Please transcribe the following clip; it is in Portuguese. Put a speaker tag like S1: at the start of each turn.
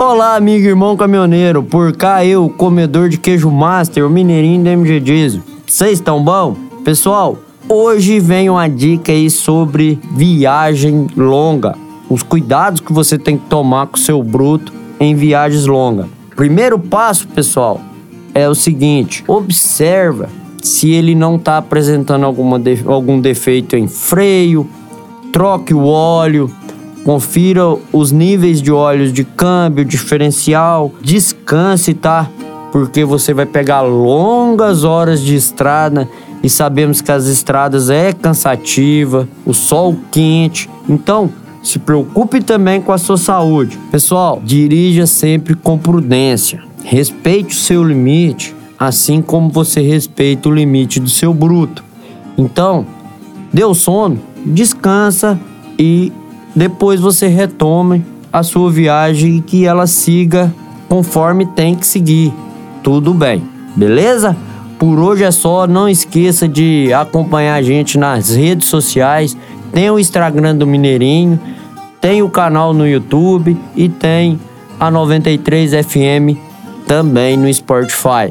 S1: Olá, amigo e irmão caminhoneiro. Por cá eu, comedor de queijo master, o mineirinho da MG Diesel. Vocês estão bom? Pessoal, hoje vem uma dica aí sobre viagem longa. Os cuidados que você tem que tomar com o seu bruto em viagens longas. Primeiro passo, pessoal, é o seguinte: observa se ele não está apresentando alguma de, algum defeito em freio, troque o óleo, confira os níveis de óleos de câmbio, diferencial, descanse, tá? Porque você vai pegar longas horas de estrada e sabemos que as estradas é cansativa, o sol quente. Então, se preocupe também com a sua saúde. Pessoal, dirija sempre com prudência. Respeite o seu limite, assim como você respeita o limite do seu bruto. Então, deu sono, descansa e depois você retome a sua viagem e que ela siga conforme tem que seguir. Tudo bem, beleza? Por hoje é só, não esqueça de acompanhar a gente nas redes sociais. Tem o Instagram do Mineirinho, tem o canal no YouTube e tem a 93 FM também no Spotify.